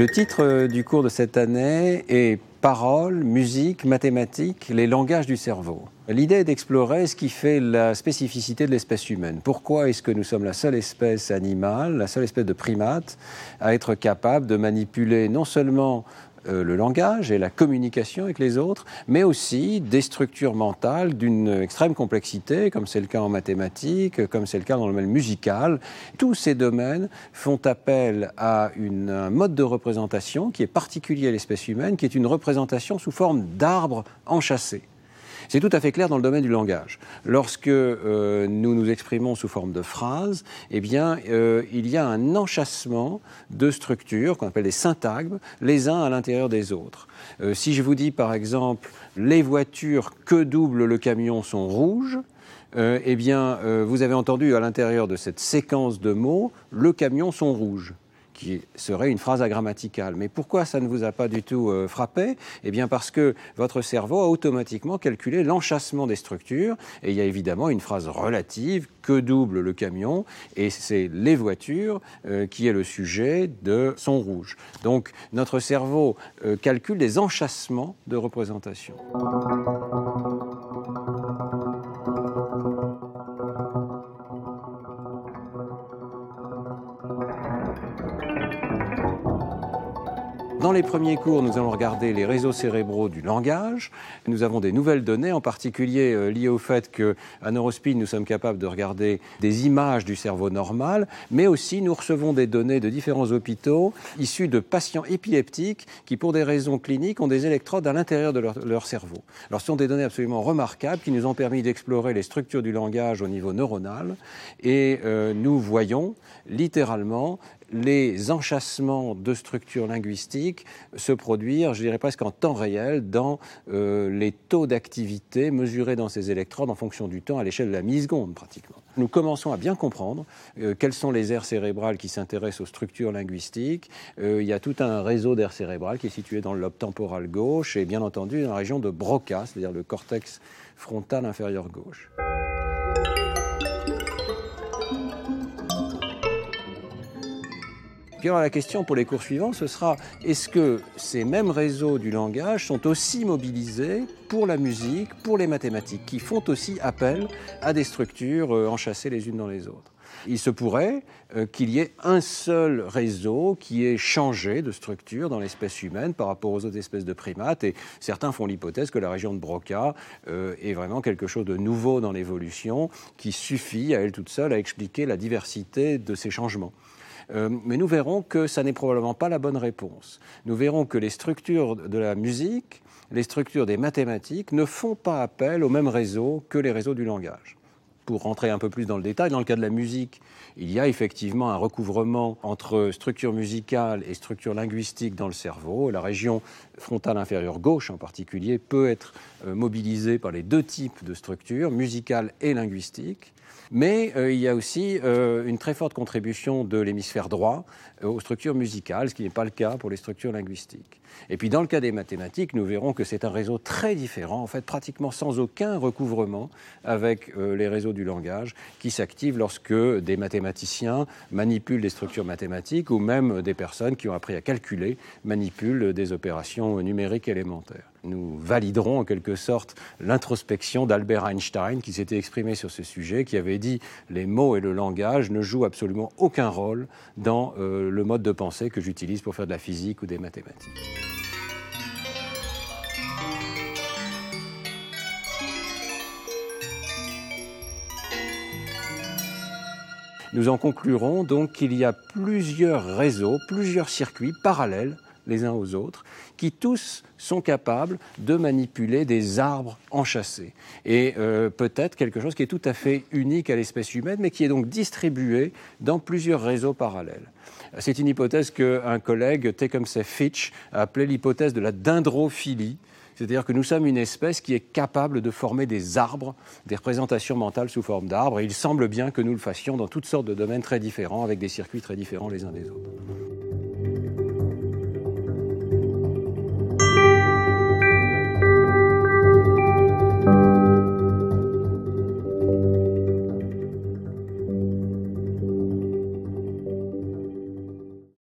Le titre euh, du cours de cette année est Paroles, musique, mathématiques, les langages du cerveau. L'idée est d'explorer ce qui fait la spécificité de l'espèce humaine. Pourquoi est-ce que nous sommes la seule espèce animale, la seule espèce de primate à être capable de manipuler non seulement euh, le langage et la communication avec les autres, mais aussi des structures mentales d'une extrême complexité, comme c'est le cas en mathématiques, comme c'est le cas dans le domaine musical. Tous ces domaines font appel à un mode de représentation qui est particulier à l'espèce humaine, qui est une représentation sous forme d'arbres enchâssés. C'est tout à fait clair dans le domaine du langage. Lorsque euh, nous nous exprimons sous forme de phrases, eh euh, il y a un enchâssement de structures qu'on appelle des syntagmes, les uns à l'intérieur des autres. Euh, si je vous dis par exemple les voitures que double le camion sont rouges, eh bien, vous avez entendu à l'intérieur de cette séquence de mots le camion sont rouges qui serait une phrase agrammaticale. Mais pourquoi ça ne vous a pas du tout euh, frappé? Eh bien parce que votre cerveau a automatiquement calculé l'enchâssement des structures, et il y a évidemment une phrase relative, que double le camion, et c'est les voitures euh, qui est le sujet de son rouge. Donc notre cerveau euh, calcule des enchâssements de représentation. Dans les premiers cours, nous allons regarder les réseaux cérébraux du langage. Nous avons des nouvelles données, en particulier euh, liées au fait qu'à Neurospeed, nous sommes capables de regarder des images du cerveau normal, mais aussi nous recevons des données de différents hôpitaux issus de patients épileptiques qui, pour des raisons cliniques, ont des électrodes à l'intérieur de leur, cerveau. Alors, ce sont des données absolument remarquables qui nous ont permis d'explorer les structures du langage au niveau neuronal et euh, nous voyons littéralement les enchâssements de structures linguistiques se produire, je dirais presque en temps réel, dans euh, les taux d'activité mesurés dans ces électrodes en fonction du temps à l'échelle de la milliseconde pratiquement. Nous commençons à bien comprendre euh, quelles sont les aires cérébrales qui s'intéressent aux structures linguistiques. Euh, il y a tout un réseau d'aires cérébrales qui est situé dans le lobe temporal gauche et bien entendu dans la région de Broca, c'est-à-dire le cortex frontal inférieur gauche. Puis la question pour les cours suivants, ce sera est-ce que ces mêmes réseaux du langage sont aussi mobilisés pour la musique, pour les mathématiques, qui font aussi appel à des structures euh, enchâssées les unes dans les autres? Il se pourrait euh, qu'il y ait un seul réseau qui ait changé de structure dans l'espèce humaine par rapport aux autres espèces de primates. Et certains font l'hypothèse que la région de Broca euh, est vraiment quelque chose de nouveau dans l'évolution qui suffit à elle toute seule à expliquer la diversité de ces changements. Euh, mais nous verrons que ça n'est probablement pas la bonne réponse. Nous verrons que les structures de la musique, les structures des mathématiques ne font pas appel au même réseau que les réseaux du langage. Pour rentrer un peu plus dans le détail, dans le cas de la musique, il y a effectivement un recouvrement entre structure musicale et structure linguistique dans le cerveau. La région frontale inférieure gauche en particulier peut être euh, mobilisée par les deux types de structures, musicale et linguistique. Mais euh, il y a aussi euh, une très forte contribution de l'hémisphère droit euh, aux structures musicales, ce qui n'est pas le cas pour les structures linguistiques. Et puis dans le cas des mathématiques, nous verrons que c'est un réseau très différent, en fait pratiquement sans aucun recouvrement avec les réseaux du langage, qui s'activent lorsque des mathématiciens manipulent des structures mathématiques ou même des personnes qui ont appris à calculer manipulent des opérations numériques élémentaires nous validerons en quelque sorte l'introspection d'Albert Einstein qui s'était exprimé sur ce sujet, qui avait dit les mots et le langage ne jouent absolument aucun rôle dans euh, le mode de pensée que j'utilise pour faire de la physique ou des mathématiques. Nous en conclurons donc qu'il y a plusieurs réseaux, plusieurs circuits parallèles les uns aux autres, qui tous sont capables de manipuler des arbres enchâssés. Et euh, peut-être quelque chose qui est tout à fait unique à l'espèce humaine, mais qui est donc distribué dans plusieurs réseaux parallèles. C'est une hypothèse qu'un collègue, Tecumseh Fitch, a appelée l'hypothèse de la dendrophilie C'est-à-dire que nous sommes une espèce qui est capable de former des arbres, des représentations mentales sous forme d'arbres, et il semble bien que nous le fassions dans toutes sortes de domaines très différents, avec des circuits très différents les uns des autres.